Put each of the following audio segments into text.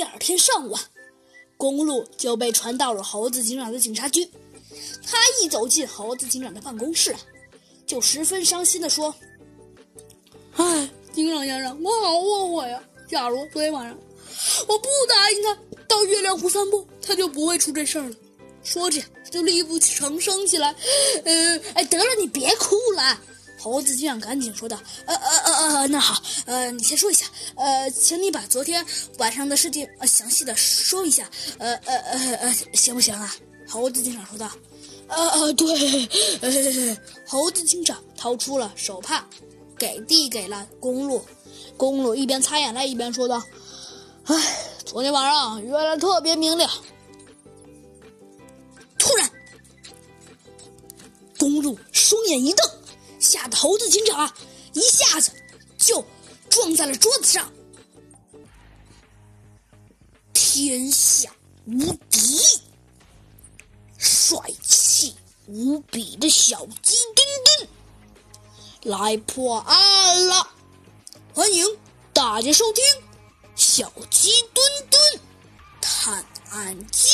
第二天上午啊，公路就被传到了猴子警长的警察局。他一走进猴子警长的办公室啊，就十分伤心地说：“唉，警长先生，我好后悔呀！假如昨天晚上我不答应他到月亮湖散步，他就不会出这事儿了。”说着，就力不成声起来。呃，哎，得了，你别哭了。猴子警长赶紧说道：“呃呃呃呃，那好，呃，你先说一下，呃，请你把昨天晚上的事情呃详细的说一下，呃呃呃呃，行不行啊？”猴子警长说道：“呃呃，对。”呃，猴子警长掏出了手帕，给递给了公路。公路一边擦眼泪一边说道：“唉，昨天晚上月亮特别明亮。”突然，公路双眼一瞪。吓得猴子警长啊，一下子就撞在了桌子上。天下无敌、帅气无比的小鸡墩墩来破案了！欢迎大家收听《小鸡墩墩探案记》。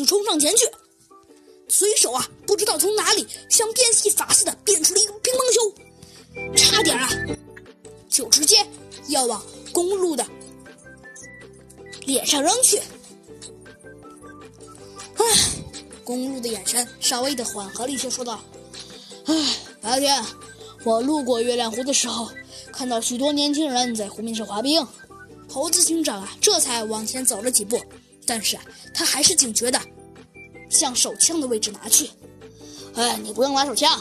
就冲上前去，随手啊，不知道从哪里像变戏法似的变出了一个乒乓球，差点啊，就直接要往公路的脸上扔去。唉，公路的眼神稍微的缓和了一些，说道：“唉，白天我路过月亮湖的时候，看到许多年轻人在湖面上滑冰。”猴子警长啊，这才往前走了几步。但是他还是警觉的，向手枪的位置拿去。哎，你不用拿手枪，